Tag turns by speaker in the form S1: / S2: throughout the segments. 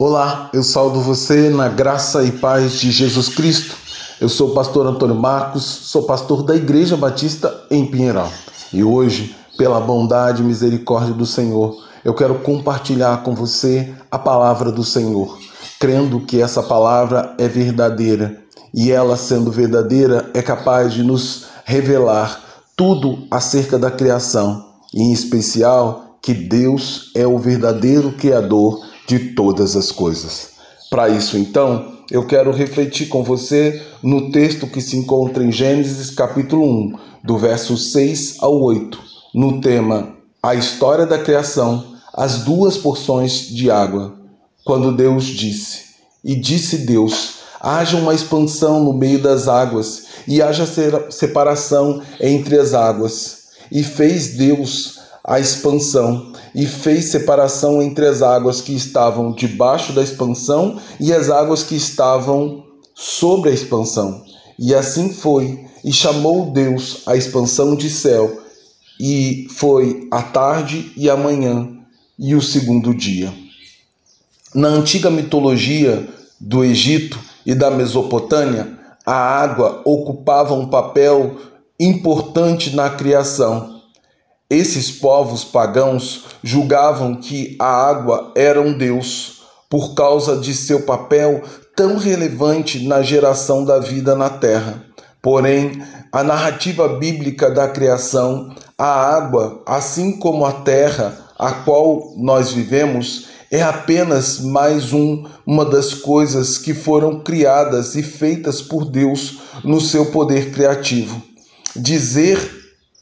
S1: Olá, eu saldo você na graça e paz de Jesus Cristo. Eu sou o pastor Antônio Marcos, sou pastor da Igreja Batista em Pinheiral. E hoje, pela bondade e misericórdia do Senhor, eu quero compartilhar com você a palavra do Senhor, crendo que essa palavra é verdadeira e ela, sendo verdadeira, é capaz de nos revelar tudo acerca da criação, e em especial que Deus é o verdadeiro Criador de todas as coisas. Para isso, então, eu quero refletir com você no texto que se encontra em Gênesis capítulo 1, do verso 6 ao 8, no tema A história da criação, as duas porções de água. Quando Deus disse: E disse Deus: haja uma expansão no meio das águas, e haja separação entre as águas. E fez Deus a expansão e fez separação entre as águas que estavam debaixo da expansão e as águas que estavam sobre a expansão. E assim foi, e chamou Deus a expansão de céu, e foi a tarde e a manhã e o segundo dia. Na antiga mitologia do Egito e da Mesopotâmia, a água ocupava um papel importante na criação esses povos pagãos julgavam que a água era um deus por causa de seu papel tão relevante na geração da vida na terra. Porém, a narrativa bíblica da criação, a água, assim como a terra a qual nós vivemos, é apenas mais um, uma das coisas que foram criadas e feitas por Deus no seu poder criativo. Dizer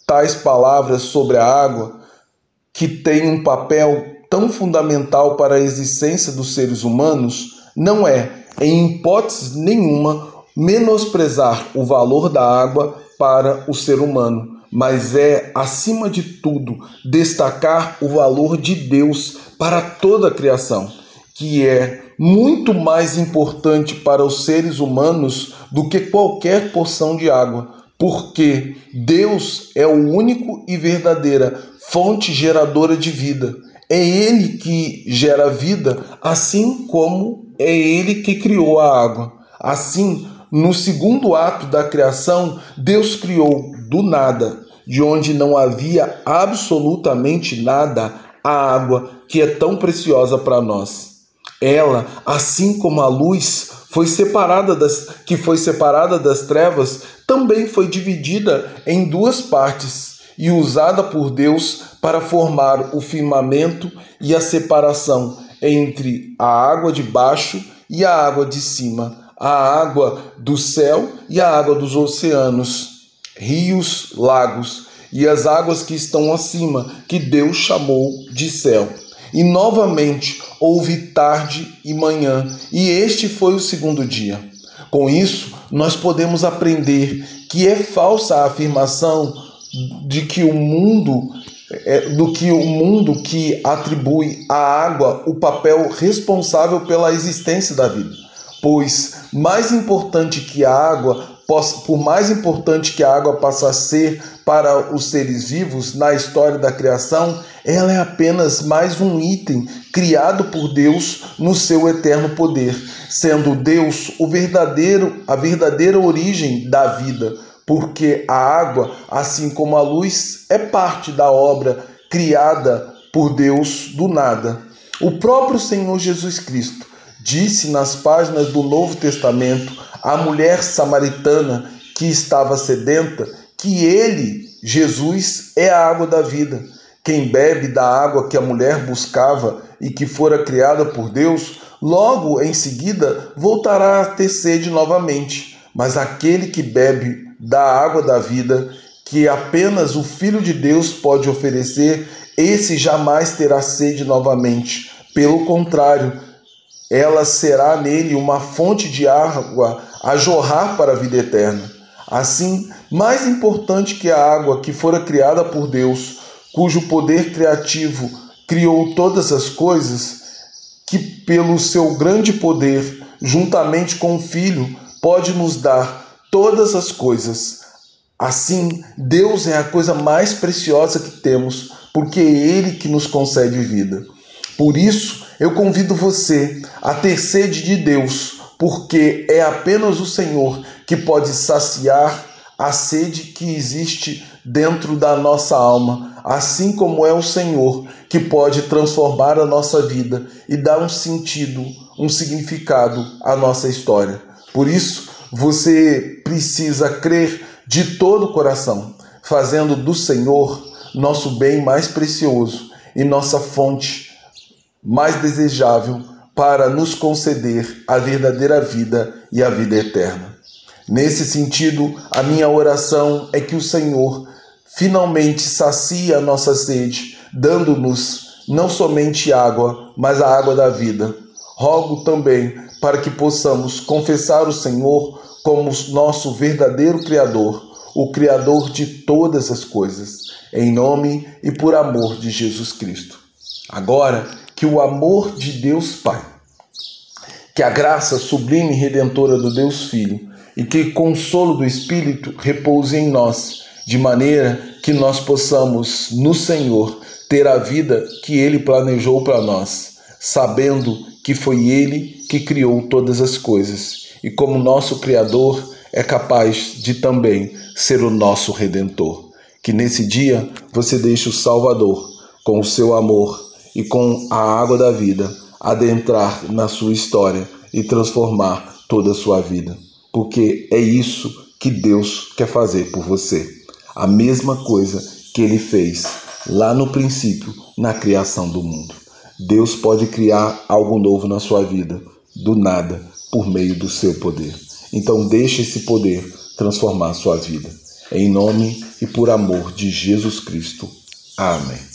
S1: tais palavras sobre a água, que tem um papel tão fundamental para a existência dos seres humanos, não é, em hipótese nenhuma, menosprezar o valor da água para o ser humano, mas é, acima de tudo, destacar o valor de Deus para toda a criação, que é muito mais importante para os seres humanos do que qualquer porção de água porque Deus é o único e verdadeira fonte geradora de vida. É Ele que gera vida, assim como é Ele que criou a água. Assim, no segundo ato da criação, Deus criou do nada, de onde não havia absolutamente nada, a água que é tão preciosa para nós. Ela, assim como a luz, foi separada das que foi separada das trevas, também foi dividida em duas partes e usada por Deus para formar o firmamento e a separação entre a água de baixo e a água de cima, a água do céu e a água dos oceanos, rios, lagos e as águas que estão acima, que Deus chamou de céu. E novamente houve tarde e manhã, e este foi o segundo dia. Com isso, nós podemos aprender que é falsa a afirmação de que o mundo é, do que o mundo que atribui à água o papel responsável pela existência da vida. Pois mais importante que a água por mais importante que a água possa ser para os seres vivos na história da criação, ela é apenas mais um item criado por Deus no seu eterno poder, sendo Deus o verdadeiro, a verdadeira origem da vida, porque a água, assim como a luz, é parte da obra criada por Deus do nada. O próprio Senhor Jesus Cristo disse nas páginas do Novo Testamento à mulher samaritana que estava sedenta que ele, Jesus, é a água da vida. Quem bebe da água que a mulher buscava e que fora criada por Deus, logo em seguida voltará a ter sede novamente. Mas aquele que bebe da água da vida, que apenas o Filho de Deus pode oferecer, esse jamais terá sede novamente. Pelo contrário, ela será nele uma fonte de água a jorrar para a vida eterna. Assim, mais importante que a água que fora criada por Deus, cujo poder criativo criou todas as coisas, que pelo seu grande poder, juntamente com o Filho, pode nos dar todas as coisas. Assim, Deus é a coisa mais preciosa que temos, porque é Ele que nos concede vida. Por isso, Eu convido você a ter sede de Deus, porque é apenas o Senhor que pode saciar a sede que existe dentro da nossa alma, assim como é o Senhor que pode transformar a nossa vida e dar um sentido, um significado à nossa história. Por isso, você precisa crer de todo o coração, fazendo do Senhor nosso bem mais precioso e nossa fonte mais desejável para nos conceder a verdadeira vida e a vida eterna. Nesse sentido, a minha oração é que o Senhor finalmente sacie a nossa sede, dando-nos não somente água, mas a água da vida. Rogo também para que possamos confessar o Senhor como nosso verdadeiro Criador, o Criador de todas as coisas, em nome e por amor de Jesus Cristo. Agora, que o amor de Deus Pai, que a graça sublime e redentora do Deus Filho e que o consolo do Espírito repouse em nós, de maneira que nós possamos, no Senhor, ter a vida que Ele planejou para nós, sabendo que foi Ele que criou todas as coisas e, como nosso Criador, é capaz de também ser o nosso Redentor. Que nesse dia você deixe o Salvador, com o seu amor e com a água da vida, adentrar na sua história e transformar toda a sua vida porque é isso que Deus quer fazer por você. A mesma coisa que ele fez lá no princípio, na criação do mundo. Deus pode criar algo novo na sua vida, do nada, por meio do seu poder. Então, deixe esse poder transformar a sua vida. Em nome e por amor de Jesus Cristo. Amém.